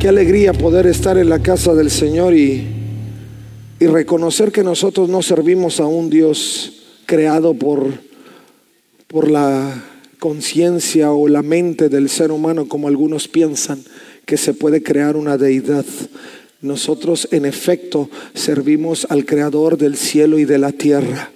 Qué alegría poder estar en la casa del Señor y, y reconocer que nosotros no servimos a un Dios creado por, por la conciencia o la mente del ser humano como algunos piensan que se puede crear una deidad. Nosotros en efecto servimos al creador del cielo y de la tierra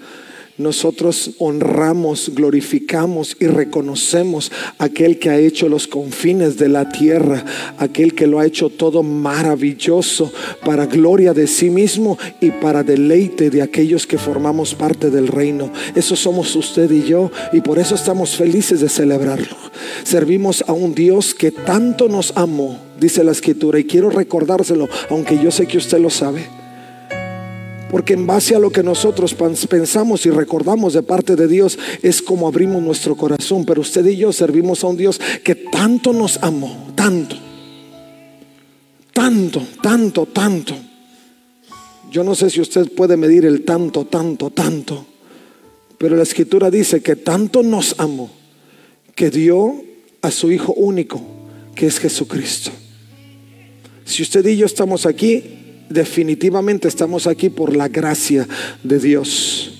nosotros honramos, glorificamos y reconocemos aquel que ha hecho los confines de la tierra, aquel que lo ha hecho todo maravilloso para gloria de sí mismo y para deleite de aquellos que formamos parte del reino. Eso somos usted y yo y por eso estamos felices de celebrarlo. Servimos a un Dios que tanto nos amó, dice la escritura, y quiero recordárselo, aunque yo sé que usted lo sabe. Porque en base a lo que nosotros pensamos y recordamos de parte de Dios es como abrimos nuestro corazón. Pero usted y yo servimos a un Dios que tanto nos amó, tanto, tanto, tanto, tanto. Yo no sé si usted puede medir el tanto, tanto, tanto. Pero la escritura dice que tanto nos amó que dio a su Hijo único, que es Jesucristo. Si usted y yo estamos aquí, definitivamente estamos aquí por la gracia de Dios,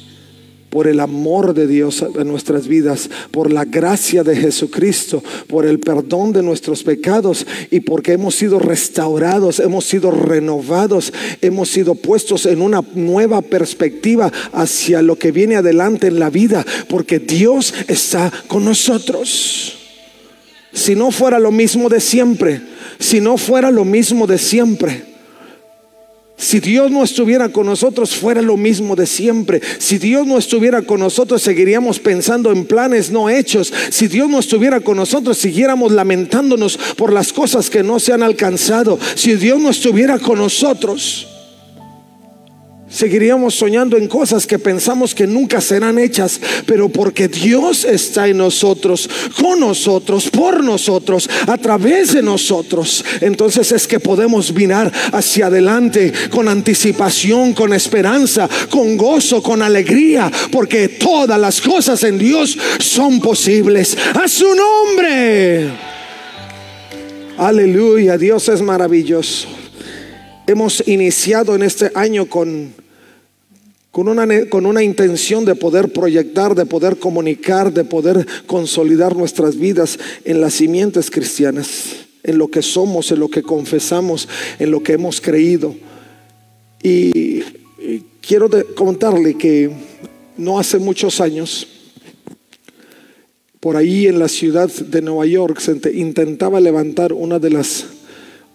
por el amor de Dios en nuestras vidas, por la gracia de Jesucristo, por el perdón de nuestros pecados y porque hemos sido restaurados, hemos sido renovados, hemos sido puestos en una nueva perspectiva hacia lo que viene adelante en la vida, porque Dios está con nosotros. Si no fuera lo mismo de siempre, si no fuera lo mismo de siempre, si Dios no estuviera con nosotros, fuera lo mismo de siempre. Si Dios no estuviera con nosotros, seguiríamos pensando en planes no hechos. Si Dios no estuviera con nosotros, siguiéramos lamentándonos por las cosas que no se han alcanzado. Si Dios no estuviera con nosotros, Seguiríamos soñando en cosas que pensamos que nunca serán hechas, pero porque Dios está en nosotros, con nosotros, por nosotros, a través de nosotros, entonces es que podemos mirar hacia adelante con anticipación, con esperanza, con gozo, con alegría, porque todas las cosas en Dios son posibles. A su nombre. Aleluya, Dios es maravilloso. Hemos iniciado en este año con con una, con una intención de poder proyectar, de poder comunicar, de poder consolidar nuestras vidas en las simientes cristianas, en lo que somos, en lo que confesamos, en lo que hemos creído. Y, quiero contarle que no hace muchos años, por ahí en la ciudad de Nueva York se intentaba levantar una de las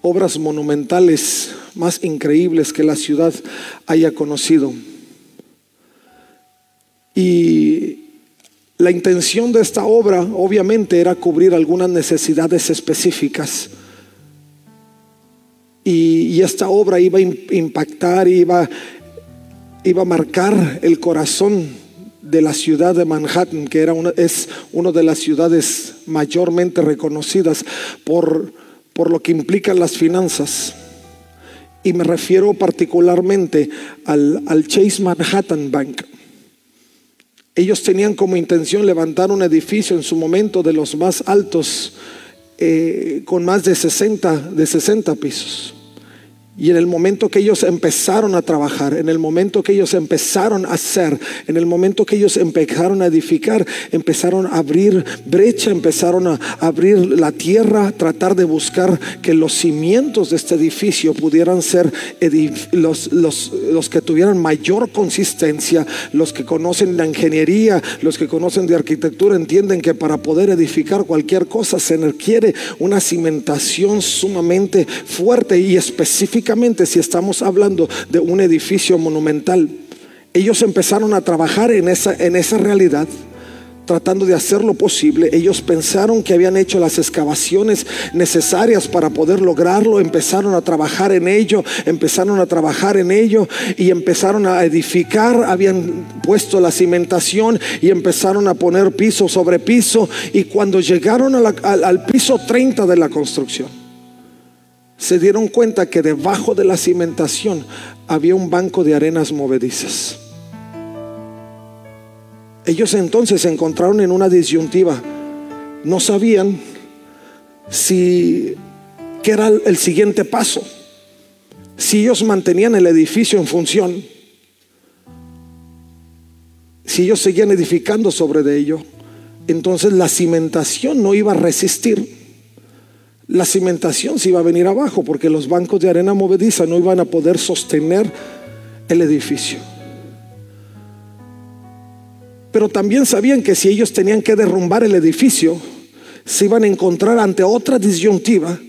obras monumentales más increíbles que la ciudad haya conocido. Y la intención de esta obra obviamente era cubrir algunas necesidades específicas. Y, esta obra iba a impactar, iba, iba a marcar el corazón de la ciudad de Manhattan, que era una, es una de las ciudades mayormente reconocidas por, por lo que implican las finanzas. Y me refiero particularmente al, Chase Manhattan Bank. Ellos tenían como intención levantar un edificio en su momento de los más altos, eh, con más de 60, de 60 pisos. Y en el momento que ellos empezaron a trabajar, en el momento que ellos empezaron a hacer, en el momento que ellos empezaron a edificar, empezaron a abrir brecha, empezaron a abrir la tierra, tratar de buscar que los cimientos de este edificio pudieran ser los, los, los que tuvieran mayor consistencia, los que conocen la ingeniería, los que conocen de arquitectura, entienden que para poder edificar cualquier cosa se requiere una cimentación sumamente fuerte y específica si estamos hablando de un edificio monumental. Ellos empezaron a trabajar en esa, en esa realidad tratando de hacer lo posible. Ellos pensaron que habían hecho las excavaciones necesarias para poder lograrlo, empezaron a trabajar en ello, empezaron a trabajar en ello y empezaron a edificar, habían puesto la cimentación y empezaron a poner piso sobre piso y cuando llegaron al, al piso 30 de la construcción, se dieron cuenta que debajo de la cimentación había un banco de arenas movedizas. Ellos entonces se encontraron en una disyuntiva. No sabían si qué era el siguiente paso. Si ellos mantenían el edificio en función, si ellos seguían edificando sobre de ello, entonces la cimentación no iba a resistir. La cimentación se iba a venir abajo porque los bancos de arena movediza no iban a poder sostener el edificio. Pero también sabían que si ellos tenían que derrumbar el edificio, se iban a encontrar ante otra disyuntiva,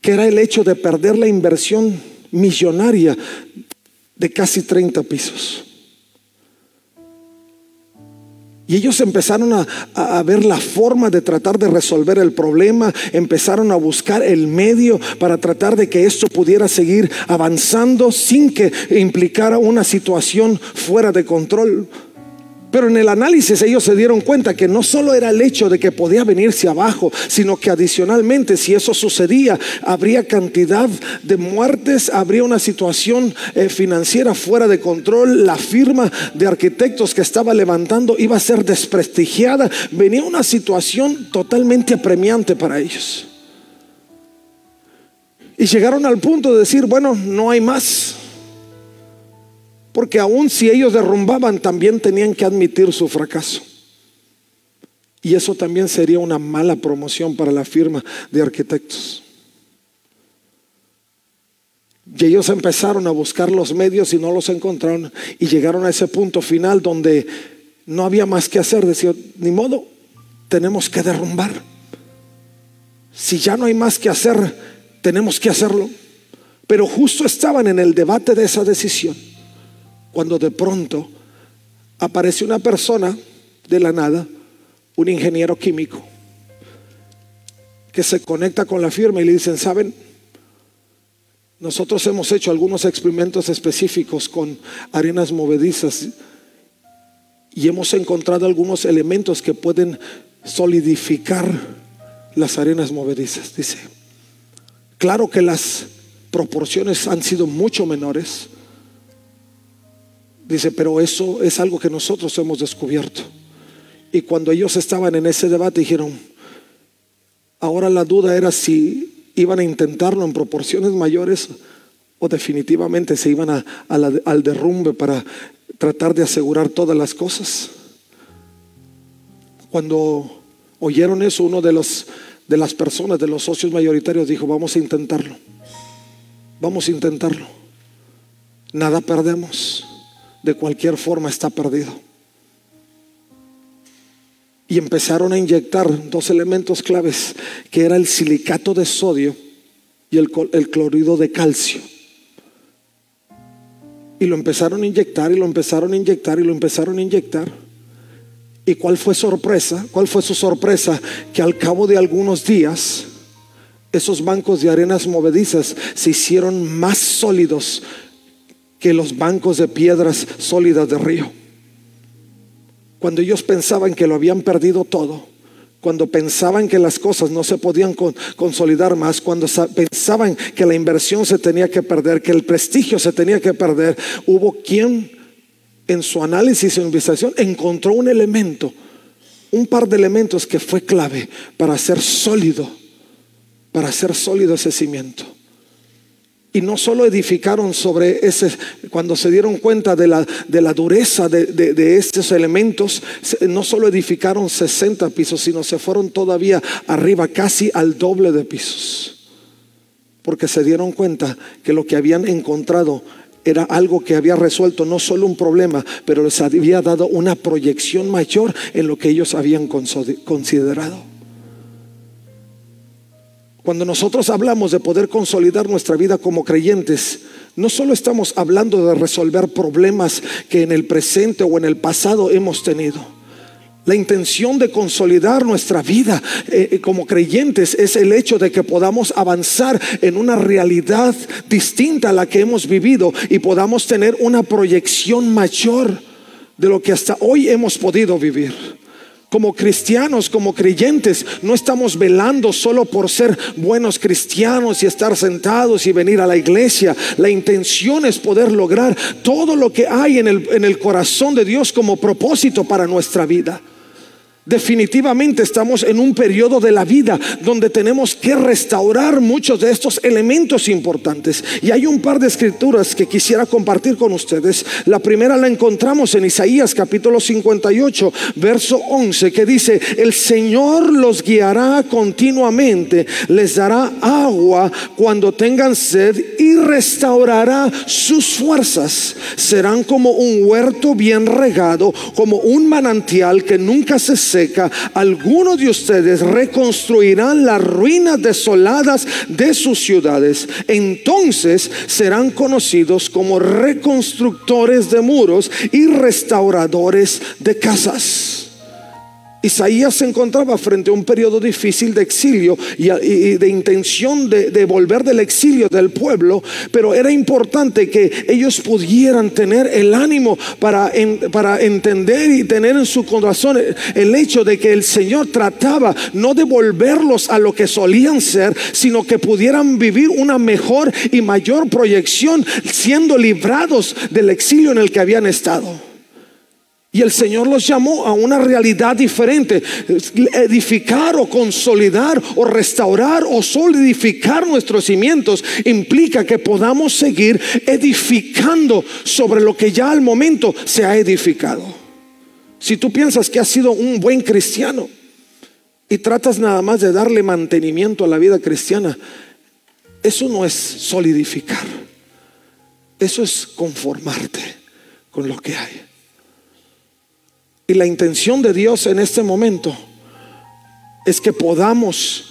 que era el hecho de perder la inversión millonaria de casi 30 pisos. Y ellos empezaron a, ver la forma de tratar de resolver el problema, empezaron a buscar el medio para tratar de que esto pudiera seguir avanzando sin que implicara una situación fuera de control. Pero en el análisis ellos se dieron cuenta que no solo era el hecho de que podía venirse abajo, sino que adicionalmente si eso sucedía, habría cantidad de muertes, habría una situación eh, financiera fuera de control, la firma de arquitectos que estaba levantando iba a ser desprestigiada, venía una situación totalmente apremiante para ellos. Y llegaron al punto de decir, bueno, no hay más. Porque aun si ellos derrumbaban, también tenían que admitir su fracaso. Y eso también sería una mala promoción para la firma de arquitectos. Y ellos empezaron a buscar los medios y no los encontraron. Y llegaron a ese punto final donde no había más que hacer. Decían, ni modo, tenemos que derrumbar. Si ya no hay más que hacer, tenemos que hacerlo. Pero justo estaban en el debate de esa decisión cuando de pronto aparece una persona de la nada, un ingeniero químico, que se conecta con la firma y le dicen, ¿saben? Nosotros hemos hecho algunos experimentos específicos con arenas movedizas y hemos encontrado algunos elementos que pueden solidificar las arenas movedizas. Dice, claro que las proporciones han sido mucho menores, Dice, pero eso es algo que nosotros hemos descubierto. Y cuando ellos estaban en ese debate dijeron, ahora la duda era si iban a intentarlo en proporciones mayores o definitivamente se iban al derrumbe para tratar de asegurar todas las cosas. Cuando oyeron eso, uno de, los, de las personas, de los socios mayoritarios, dijo, vamos a intentarlo. Vamos a intentarlo. Nada perdemos de cualquier forma está perdido. Y empezaron a inyectar dos elementos claves, que era el silicato de sodio y el, el clorido de calcio. Y lo empezaron a inyectar y lo empezaron a inyectar y lo empezaron a inyectar. ¿Y cuál fue sorpresa? ¿Cuál fue su sorpresa? Que al cabo de algunos días, esos bancos de arenas movedizas se hicieron más sólidos que los bancos de piedras sólidas de río. Cuando ellos pensaban que lo habían perdido todo, cuando pensaban que las cosas no se podían consolidar más, cuando pensaban que la inversión se tenía que perder, que el prestigio se tenía que perder, hubo quien en su análisis e investigación encontró un elemento, un par de elementos que fue clave para hacer sólido, para hacer sólido ese cimiento. Y no solo edificaron sobre ese, cuando se dieron cuenta de la, de la dureza de, de, estos elementos, no solo edificaron 60 pisos, sino se fueron todavía arriba, casi al doble de pisos. Porque se dieron cuenta que lo que habían encontrado era algo que había resuelto no solo un problema, pero les había dado una proyección mayor en lo que ellos habían considerado. Cuando nosotros hablamos de poder consolidar nuestra vida como creyentes, no solo estamos hablando de resolver problemas que en el presente o en el pasado hemos tenido. La intención de consolidar nuestra vida eh, eh, como creyentes es el hecho de que podamos avanzar en una realidad distinta a la que hemos vivido y podamos tener una proyección mayor de lo que hasta hoy hemos podido vivir. Como cristianos, como creyentes, no estamos velando solo por ser buenos cristianos y estar sentados y venir a la iglesia. La intención es poder lograr todo lo que hay en el, en el corazón de Dios como propósito para nuestra vida. Definitivamente estamos en un periodo de la vida donde tenemos que restaurar muchos de estos elementos importantes. Y hay un par de escrituras que quisiera compartir con ustedes. La primera la encontramos en Isaías capítulo 58, verso 11, que dice, el Señor los guiará continuamente, les dará agua cuando tengan sed y restaurará sus fuerzas. Serán como un huerto bien regado, como un manantial que nunca se seca algunos de ustedes reconstruirán las ruinas desoladas de sus ciudades. Entonces serán conocidos como reconstructores de muros y restauradores de casas. Isaías se encontraba frente a un periodo difícil de exilio y, de intención de, volver del exilio del pueblo, pero era importante que ellos pudieran tener el ánimo para, para entender y tener en su corazón el hecho de que el Señor trataba no de volverlos a lo que solían ser, sino que pudieran vivir una mejor y mayor proyección siendo librados del exilio en el que habían estado. Y el Señor los llamó a una realidad diferente. Edificar o consolidar o restaurar o solidificar nuestros cimientos implica que podamos seguir edificando sobre lo que ya al momento se ha edificado. Si tú piensas que has sido un buen cristiano y tratas nada más de darle mantenimiento a la vida cristiana, eso no es solidificar. Eso es conformarte con lo que hay. Y la intención de Dios en este momento es que podamos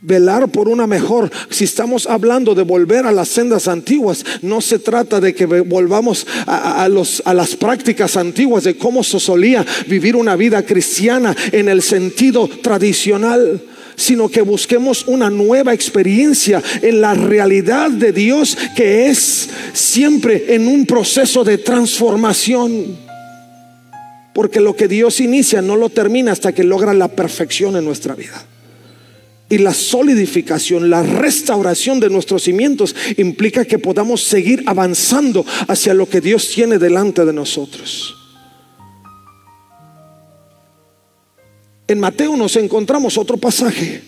velar por una mejor. Si estamos hablando de volver a las sendas antiguas, no se trata de que volvamos a, las prácticas antiguas de cómo se solía vivir una vida cristiana en el sentido tradicional sino que busquemos una nueva experiencia en la realidad de Dios que es siempre en un proceso de transformación. Porque lo que Dios inicia no lo termina hasta que logra la perfección en nuestra vida. Y la solidificación, la restauración de nuestros cimientos implica que podamos seguir avanzando hacia lo que Dios tiene delante de nosotros. En Mateo nos encontramos otro pasaje.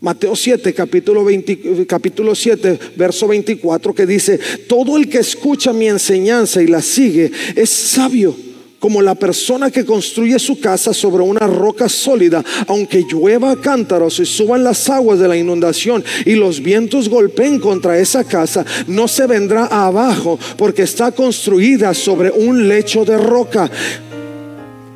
Mateo 7, capítulo, 20, capítulo 7, verso 24, que dice, todo el que escucha mi enseñanza y la sigue es sabio como la persona que construye su casa sobre una roca sólida, aunque llueva cántaros y suban las aguas de la inundación y los vientos golpeen contra esa casa, no se vendrá abajo porque está construida sobre un lecho de roca.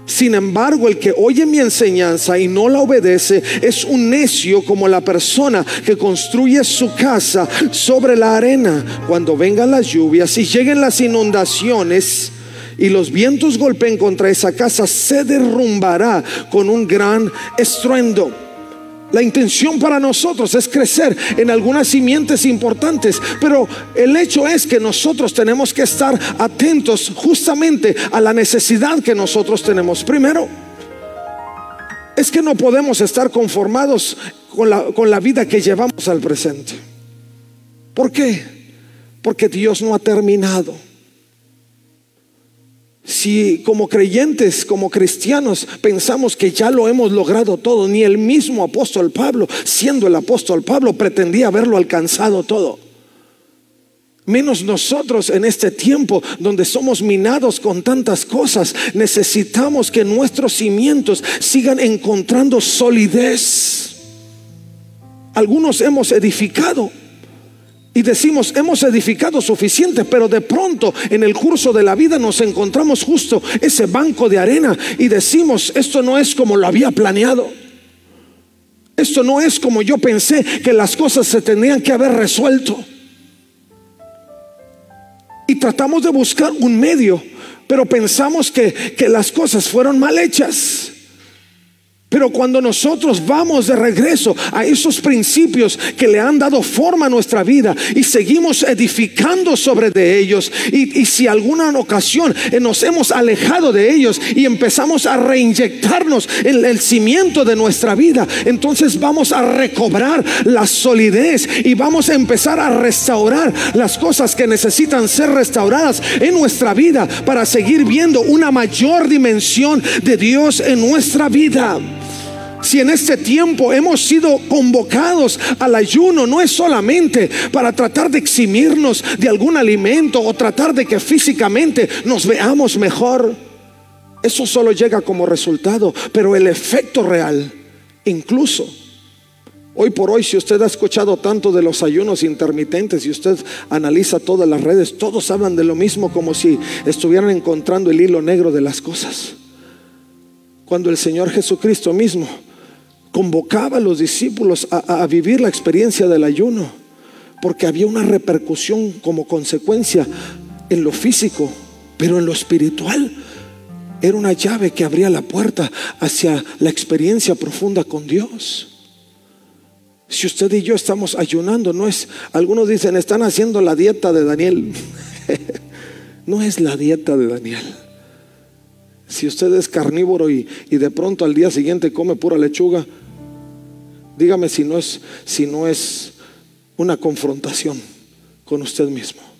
Sin embargo, el que oye mi enseñanza y no la obedece es un necio como la persona que construye su casa sobre la arena. Cuando vengan las lluvias y lleguen las inundaciones, y los vientos golpeen contra esa casa, se derrumbará con un gran estruendo. La intención para nosotros es crecer en algunas simientes importantes, pero el hecho es que nosotros tenemos que estar atentos justamente a la necesidad que nosotros tenemos. Primero, es que no podemos estar conformados con la, con la vida que llevamos al presente. ¿Por qué? Porque Dios no ha terminado. Si como creyentes, como cristianos, pensamos que ya lo hemos logrado todo, ni el mismo apóstol Pablo, siendo el apóstol Pablo, pretendía haberlo alcanzado todo. Menos nosotros en este tiempo donde somos minados con tantas cosas, necesitamos que nuestros cimientos sigan encontrando solidez. Algunos hemos edificado y decimos, hemos edificado suficiente, pero de pronto en el curso de la vida nos encontramos justo ese banco de arena y decimos, esto no es como lo había planeado. Esto no es como yo pensé que las cosas se tendrían que haber resuelto. Y tratamos de buscar un medio, pero pensamos que, que las cosas fueron mal hechas. Pero cuando nosotros vamos de regreso a esos principios que le han dado forma a nuestra vida y seguimos edificando sobre de ellos, y, si alguna ocasión nos hemos alejado de ellos y empezamos a reinyectarnos en el cimiento de nuestra vida, entonces vamos a recobrar la solidez y vamos a empezar a restaurar las cosas que necesitan ser restauradas en nuestra vida para seguir viendo una mayor dimensión de Dios en nuestra vida. Si en este tiempo hemos sido convocados al ayuno, no es solamente para tratar de eximirnos de algún alimento o tratar de que físicamente nos veamos mejor. Eso solo llega como resultado, pero el efecto real, incluso Hoy por hoy, si usted ha escuchado tanto de los ayunos intermitentes y usted analiza todas las redes, todos hablan de lo mismo como si estuvieran encontrando el hilo negro de las cosas. Cuando el Señor Jesucristo mismo convocaba a los discípulos a, vivir la experiencia del ayuno, porque había una repercusión como consecuencia en lo físico, pero en lo espiritual. Era una llave que abría la puerta hacia la experiencia profunda con Dios. Si usted y yo estamos ayunando, no es, algunos dicen, están haciendo la dieta de Daniel. no es la dieta de Daniel. Si usted es carnívoro y, de pronto al día siguiente come pura lechuga, Dígame si no es, si no es una confrontación con usted mismo.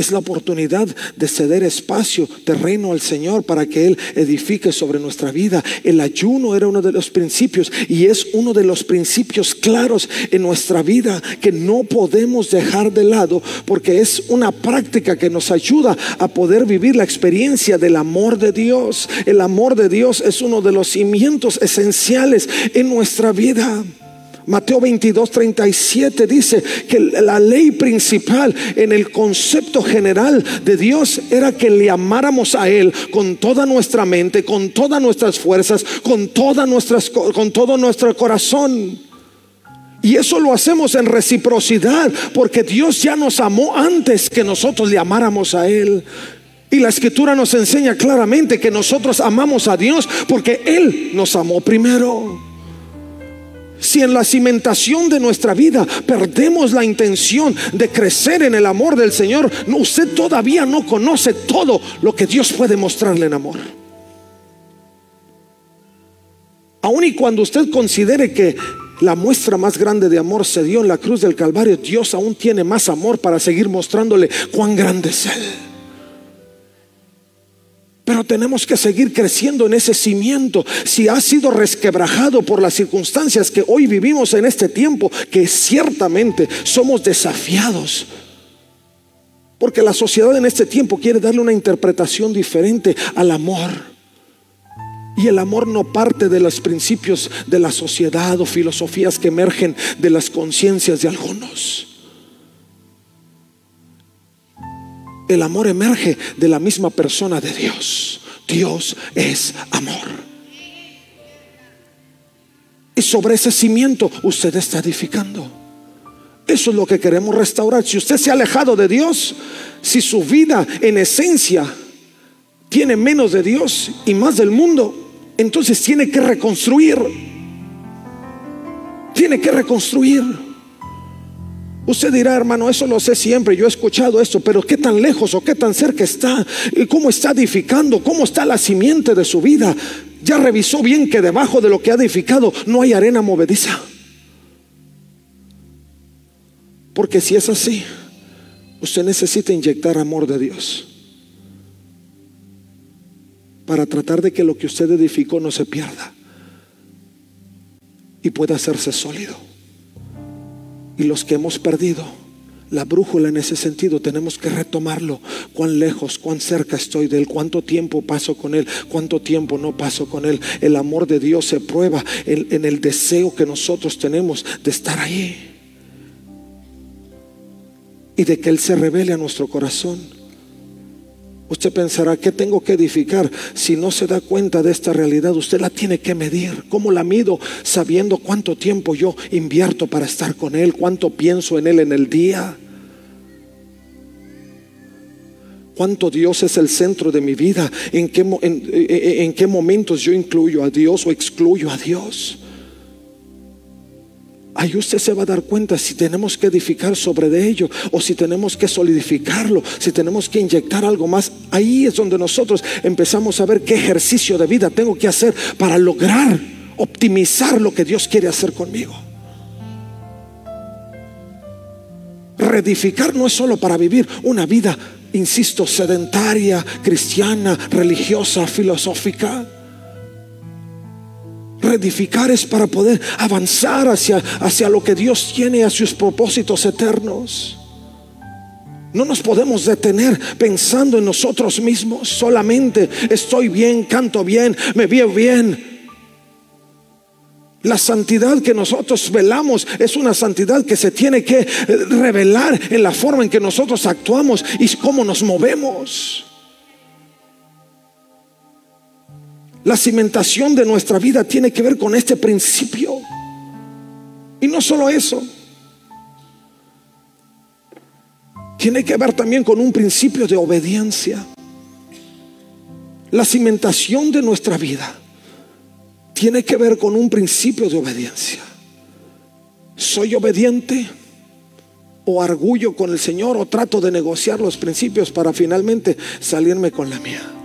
Es la oportunidad de ceder espacio, terreno al Señor para que Él edifique sobre nuestra vida. El ayuno era uno de los principios y es uno de los principios claros en nuestra vida que no podemos dejar de lado porque es una práctica que nos ayuda a poder vivir la experiencia del amor de Dios. El amor de Dios es uno de los cimientos esenciales en nuestra vida. Mateo 22, 37 dice que la ley principal en el concepto general de Dios era que le amáramos a Él con toda nuestra mente, con todas nuestras fuerzas, con, todas nuestras, con todo nuestro corazón. Y eso lo hacemos en reciprocidad, porque Dios ya nos amó antes que nosotros le amáramos a Él. Y la escritura nos enseña claramente que nosotros amamos a Dios porque Él nos amó primero. Si en la cimentación de nuestra vida perdemos la intención de crecer en el amor del Señor, usted todavía no conoce todo lo que Dios puede mostrarle en amor. Aun y cuando usted considere que la muestra más grande de amor se dio en la cruz del Calvario, Dios aún tiene más amor para seguir mostrándole cuán grande es Él. Pero tenemos que seguir creciendo en ese cimiento. Si ha sido resquebrajado por las circunstancias que hoy vivimos en este tiempo, que ciertamente somos desafiados. Porque la sociedad en este tiempo quiere darle una interpretación diferente al amor. Y el amor no parte de los principios de la sociedad o filosofías que emergen de las conciencias de algunos. El amor emerge de la misma persona de Dios. Dios es amor. Y sobre ese cimiento usted está edificando. Eso es lo que queremos restaurar. Si usted se ha alejado de Dios, si su vida en esencia tiene menos de Dios y más del mundo, entonces tiene que reconstruir. Tiene que reconstruir. Usted dirá, hermano, eso lo sé siempre, yo he escuchado esto, pero ¿qué tan lejos o qué tan cerca está? ¿Y ¿Cómo está edificando? ¿Cómo está la simiente de su vida? Ya revisó bien que debajo de lo que ha edificado no hay arena movediza. Porque si es así, usted necesita inyectar amor de Dios para tratar de que lo que usted edificó no se pierda y pueda hacerse sólido. Y los que hemos perdido la brújula en ese sentido, tenemos que retomarlo. Cuán lejos, cuán cerca estoy de Él, cuánto tiempo paso con Él, cuánto tiempo no paso con Él. El amor de Dios se prueba en, el deseo que nosotros tenemos de estar ahí y de que Él se revele a nuestro corazón. Usted pensará, ¿qué tengo que edificar? Si no se da cuenta de esta realidad, usted la tiene que medir. ¿Cómo la mido? Sabiendo cuánto tiempo yo invierto para estar con Él, cuánto pienso en Él en el día. cuánto Dios es el centro de mi vida, en qué, en qué momentos yo incluyo a Dios o excluyo a Dios. Ahí usted se va a dar cuenta si tenemos que edificar sobre de ello o si tenemos que solidificarlo, si tenemos que inyectar algo más. Ahí es donde nosotros empezamos a ver qué ejercicio de vida tengo que hacer para lograr optimizar lo que Dios quiere hacer conmigo. Reedificar no es solo para vivir una vida, insisto, sedentaria, cristiana, religiosa, filosófica. Reedificar es para poder avanzar hacia, hacia lo que Dios tiene, a sus propósitos eternos. No nos podemos detener pensando en nosotros mismos. Solamente estoy bien, canto bien, me veo bien. La santidad que nosotros velamos es una santidad que se tiene que revelar en la forma en que nosotros actuamos y cómo nos movemos. La cimentación de nuestra vida tiene que ver con este principio. Y no solo eso. Tiene que ver también con un principio de obediencia. La cimentación de nuestra vida tiene que ver con un principio de obediencia. ¿Soy obediente? ¿O argullo con el Señor? ¿O trato de negociar los principios para finalmente salirme con la mía?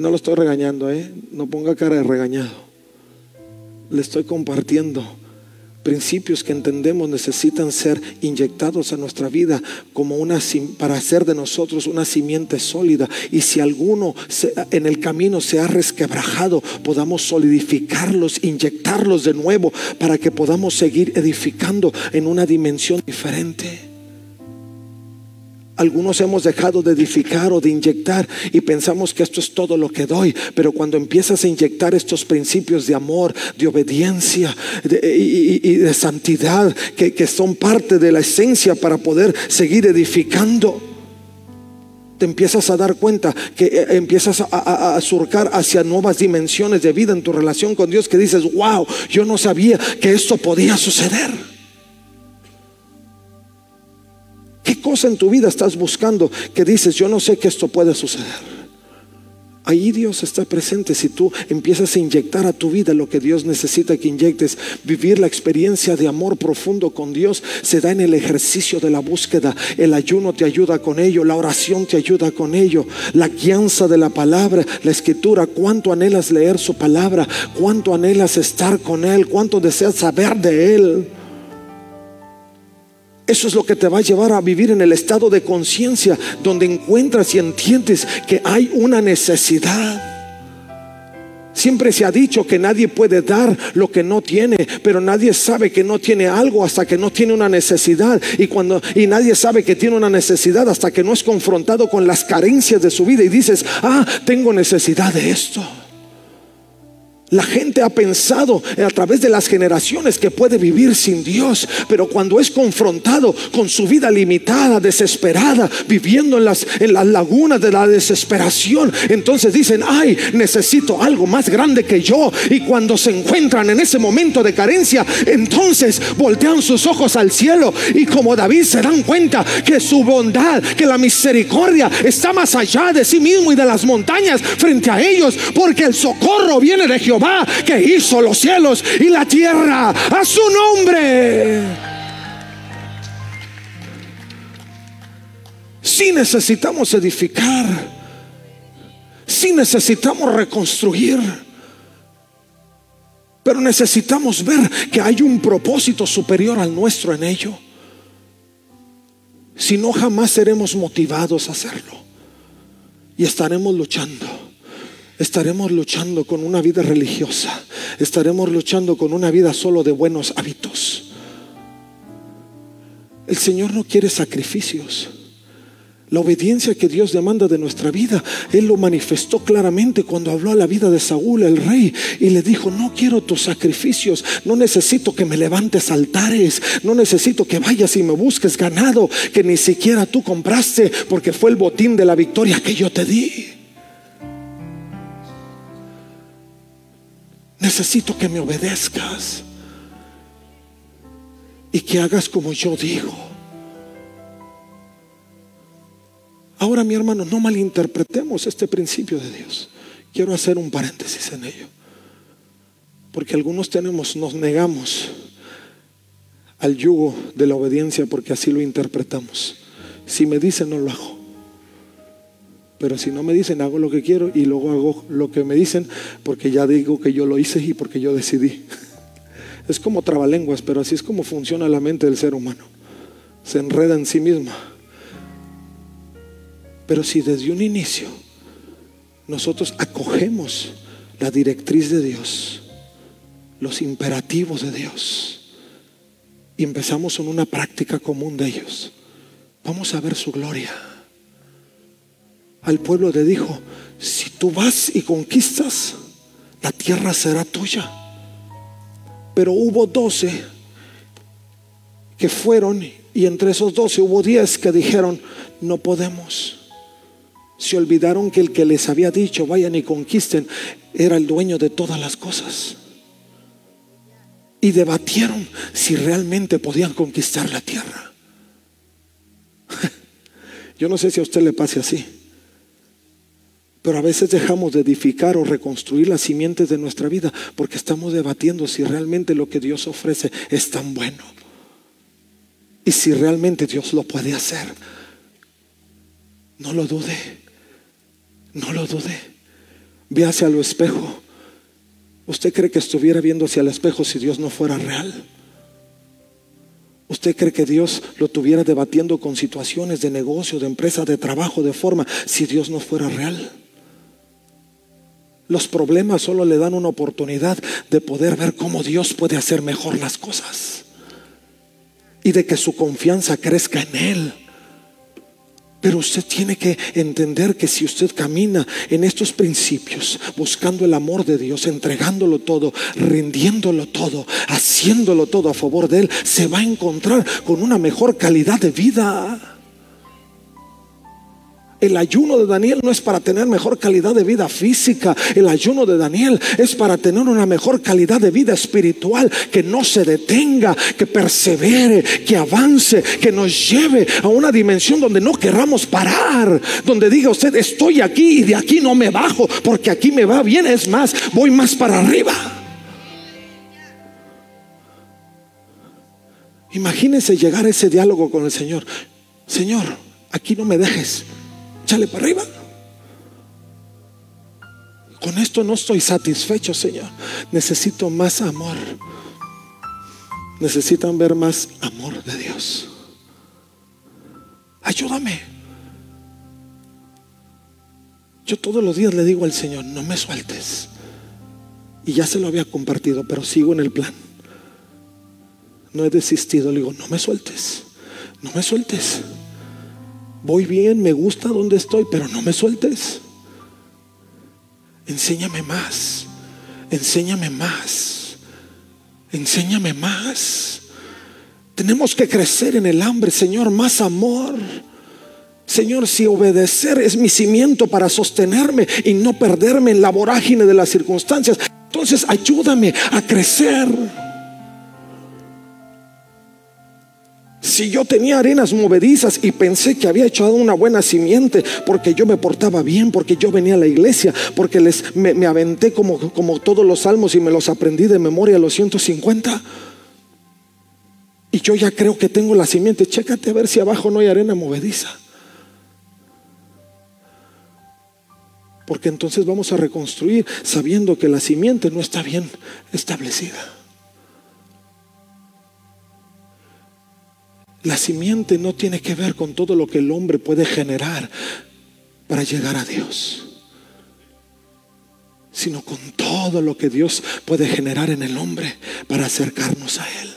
No lo estoy regañando, ¿eh? No ponga cara de regañado. Le estoy compartiendo principios que entendemos necesitan ser inyectados a nuestra vida como una para hacer de nosotros una simiente sólida y si alguno en el camino se ha resquebrajado podamos solidificarlos inyectarlos de nuevo para que podamos seguir edificando en una dimensión diferente algunos hemos dejado de edificar o de inyectar y pensamos que esto es todo lo que doy. Pero cuando empiezas a inyectar estos principios de amor, de obediencia y, de santidad que, son parte de la esencia para poder seguir edificando, te empiezas a dar cuenta que eh, empiezas a, a, surcar hacia nuevas dimensiones de vida en tu relación con Dios que dices, wow, yo no sabía que esto podía suceder. ¿Qué cosa en tu vida estás buscando que dices, yo no sé que esto puede suceder? Ahí Dios está presente si tú empiezas a inyectar a tu vida lo que Dios necesita que inyectes. Vivir la experiencia de amor profundo con Dios se da en el ejercicio de la búsqueda. El ayuno te ayuda con ello, la oración te ayuda con ello, la guianza de la palabra, la escritura. ¿Cuánto anhelas leer su palabra? ¿Cuánto anhelas estar con Él? ¿Cuánto deseas saber de Él? Eso es lo que te va a llevar a vivir en el estado de conciencia donde encuentras y entiendes que hay una necesidad. Siempre se ha dicho que nadie puede dar lo que no tiene, pero nadie sabe que no tiene algo hasta que no tiene una necesidad y cuando y nadie sabe que tiene una necesidad hasta que no es confrontado con las carencias de su vida y dices, "Ah, tengo necesidad de esto." La gente ha pensado a través de las generaciones que puede vivir sin Dios, pero cuando es confrontado con su vida limitada, desesperada, viviendo en las, en las lagunas de la desesperación, entonces dicen, ay, necesito algo más grande que yo. Y cuando se encuentran en ese momento de carencia, entonces voltean sus ojos al cielo y como David se dan cuenta que su bondad, que la misericordia está más allá de sí mismo y de las montañas frente a ellos, porque el socorro viene de Jehová que hizo los cielos y la tierra a su nombre. Si necesitamos edificar, si necesitamos reconstruir, pero necesitamos ver que hay un propósito superior al nuestro en ello. Si no, jamás seremos motivados a hacerlo y estaremos luchando estaremos luchando con una vida religiosa, estaremos luchando con una vida solo de buenos hábitos. El Señor no quiere sacrificios. La obediencia que Dios demanda de nuestra vida, Él lo manifestó claramente cuando habló a la vida de Saúl, el rey, y le dijo, no quiero tus sacrificios, no necesito que me levantes altares, no necesito que vayas y me busques ganado que ni siquiera tú compraste, porque fue el botín de la victoria que yo te di. Necesito que me obedezcas y que hagas como yo digo. Ahora, mi hermano, no malinterpretemos este principio de Dios. Quiero hacer un paréntesis en ello. Porque algunos tenemos, nos negamos al yugo de la obediencia porque así lo interpretamos. Si me dicen, no lo hago. Pero si no me dicen, hago lo que quiero y luego hago lo que me dicen porque ya digo que yo lo hice y porque yo decidí. Es como trabalenguas, pero así es como funciona la mente del ser humano. Se enreda en sí misma. Pero si desde un inicio nosotros acogemos la directriz de Dios, los imperativos de Dios, y empezamos en una práctica común de ellos, vamos a ver su gloria. Al pueblo le dijo, si tú vas y conquistas, la tierra será tuya. Pero hubo doce que fueron y entre esos doce hubo diez que dijeron, no podemos se olvidaron que el que les había dicho, vayan y conquisten, era el dueño de todas las cosas. Y debatieron si realmente podían conquistar la tierra. Yo no sé si a usted le pase así, pero a veces dejamos de edificar o reconstruir las simientes de nuestra vida porque estamos debatiendo si realmente lo que Dios ofrece es tan bueno y si realmente Dios lo puede hacer. No lo dude. No lo dude. Ve hacia el espejo. ¿Usted cree que estuviera viendo hacia el espejo si Dios no fuera real? ¿Usted cree que Dios lo tuviera debatiendo con situaciones de negocio, de empresa, de trabajo, de forma, si Dios no fuera real? Los problemas solo le dan una oportunidad de poder ver cómo Dios puede hacer mejor las cosas y de que su confianza crezca en Él. Pero usted tiene que entender que si usted camina en estos principios, buscando el amor de Dios, entregándolo todo, rindiéndolo todo, haciéndolo todo a favor de Él, se va a encontrar con una mejor calidad de vida. El ayuno de Daniel no es para tener mejor calidad de vida física. El ayuno de Daniel es para tener una mejor calidad de vida espiritual, que no se detenga, que persevere, que avance, que nos lleve a una dimensión donde no querramos parar, donde diga usted, estoy aquí y de aquí no me bajo, porque aquí me va bien, es más, voy más para arriba. Imagínese llegar a ese diálogo con el Señor. Señor, aquí no me dejes échale para arriba. Con esto no estoy satisfecho, Señor. Necesito más amor. Necesitan ver más amor de Dios. Ayúdame. Yo todos los días le digo al Señor, no me sueltes. Y ya se lo había compartido, pero sigo en el plan. No he desistido. Le digo, no me sueltes. No me sueltes voy bien, me gusta donde estoy, pero no me sueltes. Enséñame más, enséñame más, enséñame más. Tenemos que crecer en el hambre, Señor, más amor. Señor, si obedecer es mi cimiento para sostenerme y no perderme en la vorágine de las circunstancias, entonces ayúdame a crecer. Si yo tenía arenas movedizas y pensé que había echado una buena simiente porque yo me portaba bien, porque yo venía a la iglesia, porque les, me, aventé como, como todos los salmos y me los aprendí de memoria los 150. Y yo ya creo que tengo la simiente. Chécate a ver si abajo no hay arena movediza. Porque entonces vamos a reconstruir sabiendo que la simiente no está bien establecida. La simiente no tiene que ver con todo lo que el hombre puede generar para llegar a Dios, sino con todo lo que Dios puede generar en el hombre para acercarnos a Él.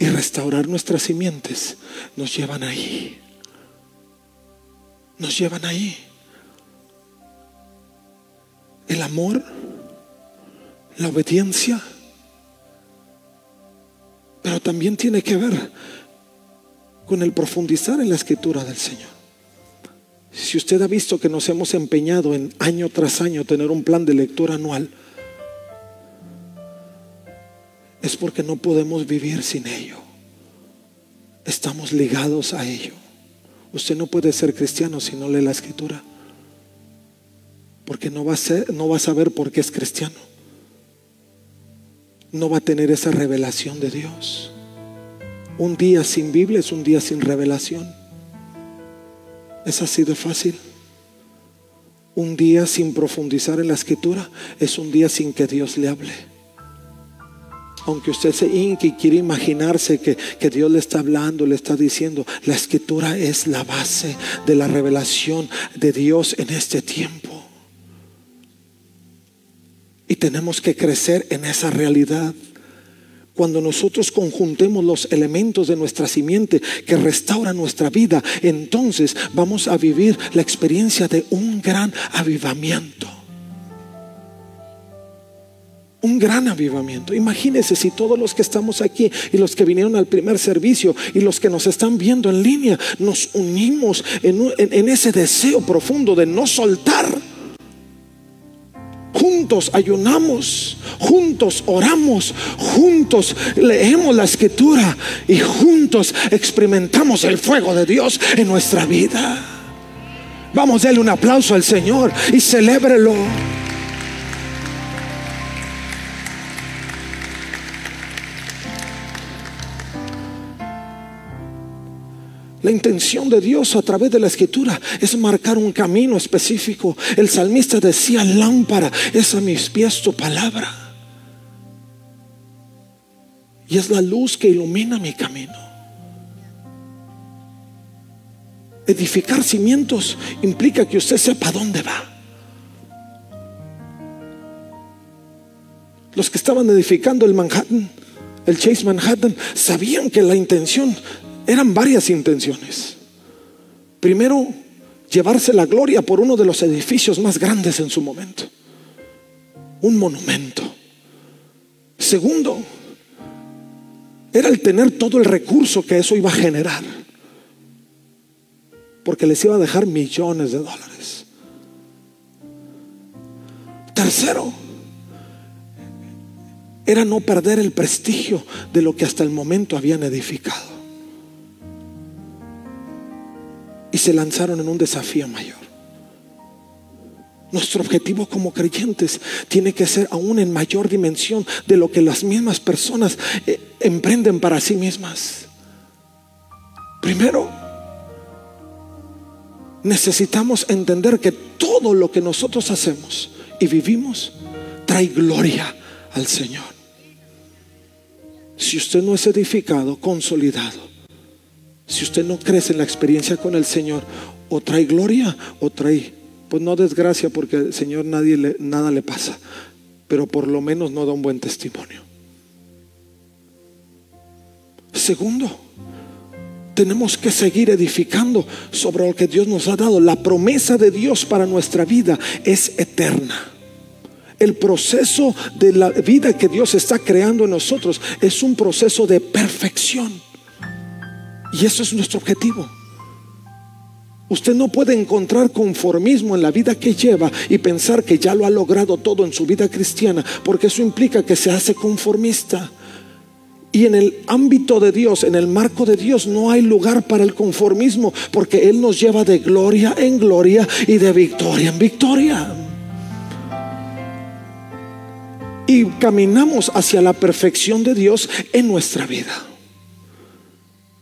Y restaurar nuestras simientes nos llevan ahí. Nos llevan ahí. El amor, la obediencia pero también tiene que ver con el profundizar en la escritura del Señor. Si usted ha visto que nos hemos empeñado en año tras año tener un plan de lectura anual, es porque no podemos vivir sin ello. estamos ligados a ello. Usted no puede ser cristiano si no lee la escritura. Porque no va a, no va a saber por qué es cristiano. No va a tener esa revelación de Dios. Un día sin Biblia es un día sin revelación. Es así de fácil. Un día sin profundizar en la escritura es un día sin que Dios le hable aunque usted se inque y quiere imaginarse que, que, Dios le está hablando, le está diciendo, la escritura es la base de la revelación de Dios en este tiempo. Y tenemos que crecer en esa realidad. Cuando nosotros conjuntemos los elementos de nuestra simiente que restaura nuestra vida, entonces vamos a vivir la experiencia de un gran avivamiento un gran avivamiento. Imagínense si todos los que estamos aquí y los que vinieron al primer servicio y los que nos están viendo en línea nos unimos en, ese deseo profundo de no soltar. Juntos ayunamos, juntos oramos, juntos leemos la escritura y juntos experimentamos el fuego de Dios en nuestra vida. Vamos a darle un aplauso al Señor y celébrelo. La intención de Dios a través de la escritura es marcar un camino específico. El salmista decía, lámpara es a mis pies tu palabra. Y es la luz que ilumina mi camino. Edificar cimientos implica que usted sepa dónde va. Los que estaban edificando el Manhattan, el Chase Manhattan, sabían que la intención eran varias intenciones. Primero, llevarse la gloria por uno de los edificios más grandes en su momento. Un monumento. Segundo, era el tener todo el recurso que eso iba a generar. Porque les iba a dejar millones de dólares. Tercero, era no perder el prestigio de lo que hasta el momento habían edificado. Se lanzaron en un desafío mayor. Nuestro objetivo como creyentes tiene que ser aún en mayor dimensión de lo que las mismas personas eh, emprenden para sí mismas. Primero, necesitamos entender que todo lo que nosotros hacemos y vivimos trae gloria al Señor. Si usted no es edificado, consolidado, si usted no crece en la experiencia con el Señor, o trae gloria o trae, pues no desgracia porque al Señor nadie le, nada le pasa, pero por lo menos no da un buen testimonio. Segundo, tenemos que seguir edificando sobre lo que Dios nos ha dado. La promesa de Dios para nuestra vida es eterna. El proceso de la vida que Dios está creando en nosotros es un proceso de perfección. Y eso es nuestro objetivo. Usted no puede encontrar conformismo en la vida que lleva y pensar que ya lo ha logrado todo en su vida cristiana, porque eso implica que se hace conformista. Y en el ámbito de Dios, en el marco de Dios, no hay lugar para el conformismo, porque Él nos lleva de gloria en gloria y de victoria en victoria. Y caminamos hacia la perfección de Dios en nuestra vida.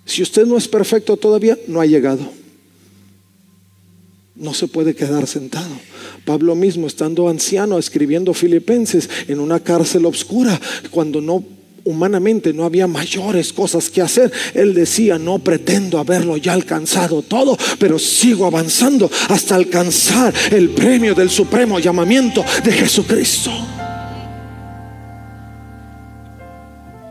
Si usted no es perfecto todavía, no ha llegado. No se puede quedar sentado. Pablo mismo, estando anciano, escribiendo Filipenses en una cárcel oscura, cuando no humanamente no había mayores cosas que hacer, él decía, no pretendo haberlo ya alcanzado todo, pero sigo avanzando hasta alcanzar el premio del supremo llamamiento de Jesucristo.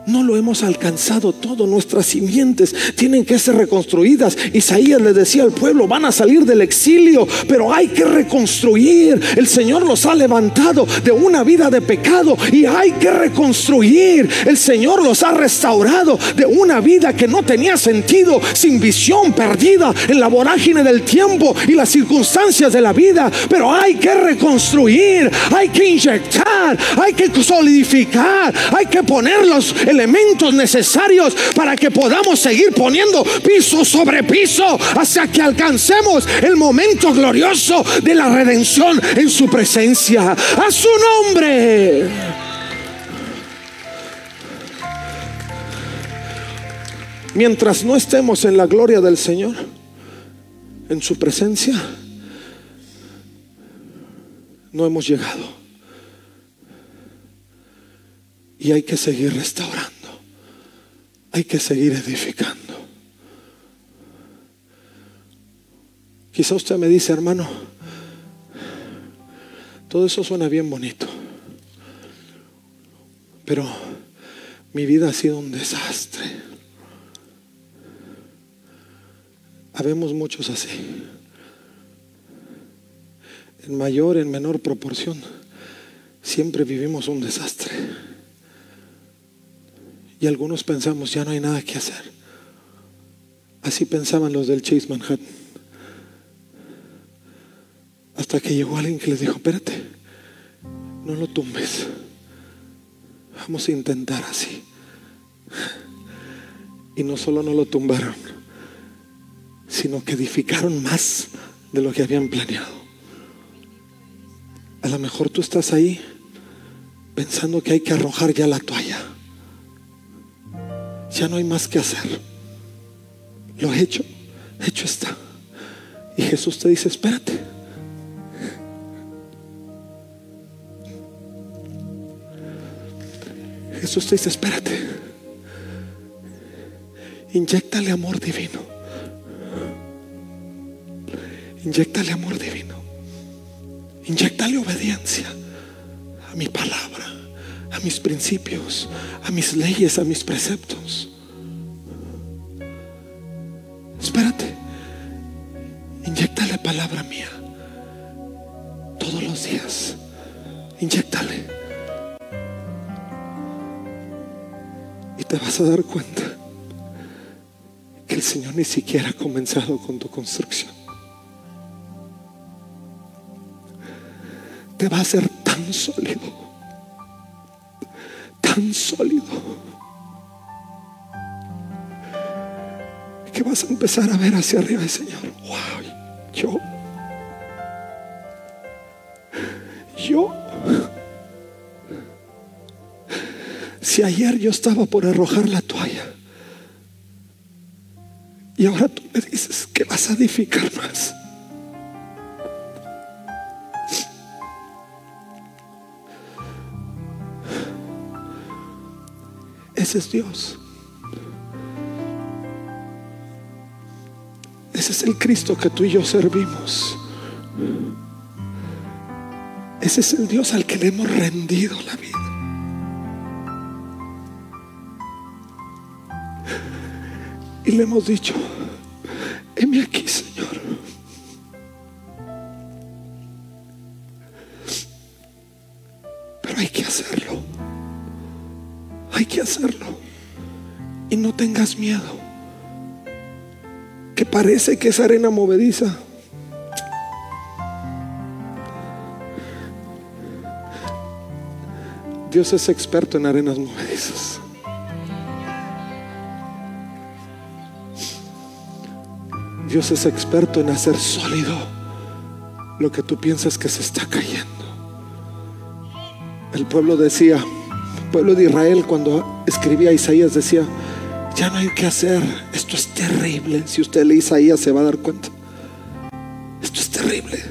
No lo hemos alcanzado todo. Nuestras simientes tienen que ser reconstruidas. Isaías le decía al pueblo, van a salir del exilio, pero hay que reconstruir. El Señor los ha levantado de una vida de pecado y hay que reconstruir. El Señor los ha restaurado de una vida que no tenía sentido, sin visión, perdida en la vorágine del tiempo y las circunstancias de la vida. Pero hay que reconstruir, hay que inyectar, hay que solidificar, hay que ponerlos en elementos necesarios para que podamos seguir poniendo piso sobre piso hasta que alcancemos el momento glorioso de la redención en su presencia. A su nombre. Mientras no estemos en la gloria del Señor, en su presencia, no hemos llegado. Y hay que seguir restaurando. Hay que seguir edificando. Quizá usted me dice, hermano, todo eso suena bien bonito, pero mi vida ha sido un desastre. Habemos muchos así. En mayor, en menor proporción, siempre vivimos un desastre. Algunos pensamos, ya no hay nada que hacer. Así pensaban los del Chase Manhattan. Hasta que llegó alguien que les dijo, espérate, no lo tumbes. Vamos a intentar así. Y no solo no lo tumbaron, sino que edificaron más de lo que habían planeado. A lo mejor tú estás ahí pensando que hay que arrojar ya la toalla. Ya no hay más que hacer. Lo he hecho, hecho está. Y Jesús te dice, espérate. Jesús te dice, espérate. Inyectale amor divino. Inyectale amor divino. Inyectale obediencia a mi palabra, a mis principios, a mis leyes, a mis preceptos. Espérate. Inyectale palabra mía todos los días. Inyectale. Y te vas a dar cuenta que el Señor ni siquiera ha comenzado con tu construcción. Te va a hacer tan sólido, tan sólido, que vas a empezar a ver hacia arriba el Señor. Wow, yo, yo. Si ayer yo estaba por arrojar la toalla y ahora tú me dices que vas a edificar Ese es Dios. Ese es el Cristo que tú y yo servimos. Ese es el Dios al que le hemos rendido la vida. Y le hemos dicho, heme aquí, Señor. Pero hay que hacerlo. Hay que hacerlo. Y no tengas miedo. Que parece que es arena movediza. Dios es experto en arenas movedizas. Dios es experto en hacer sólido lo que tú piensas que se está cayendo. El pueblo decía, pueblo de Israel cuando escribía Isaías decía, ya no hay que hacer, esto es terrible. Si usted lee Isaías se va a dar cuenta. Esto es terrible.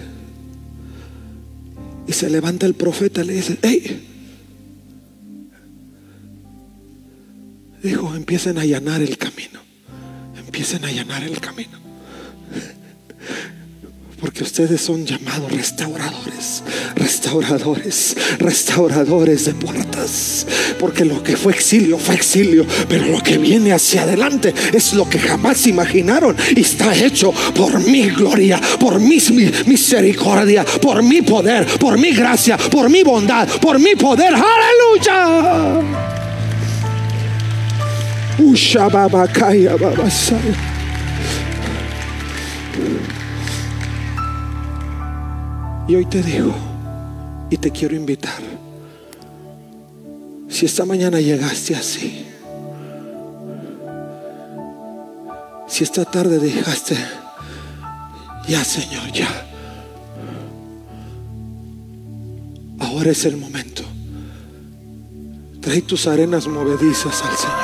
Y se levanta el profeta y le dice, hey, dijo, empiecen a allanar el camino. Empiecen a allanar el camino. Porque ustedes son llamados restauradores, restauradores, restauradores de puertas. Porque lo que fue exilio fue exilio, pero lo que viene hacia adelante es lo que jamás imaginaron y está hecho por mi gloria, por mi misericordia, por mi poder, por mi gracia, por mi bondad, por mi poder. Aleluya. Y hoy te digo y te quiero invitar. Si esta mañana llegaste así, si esta tarde dejaste, ya Señor, ya, ahora es el momento. Trae tus arenas movedizas al Señor.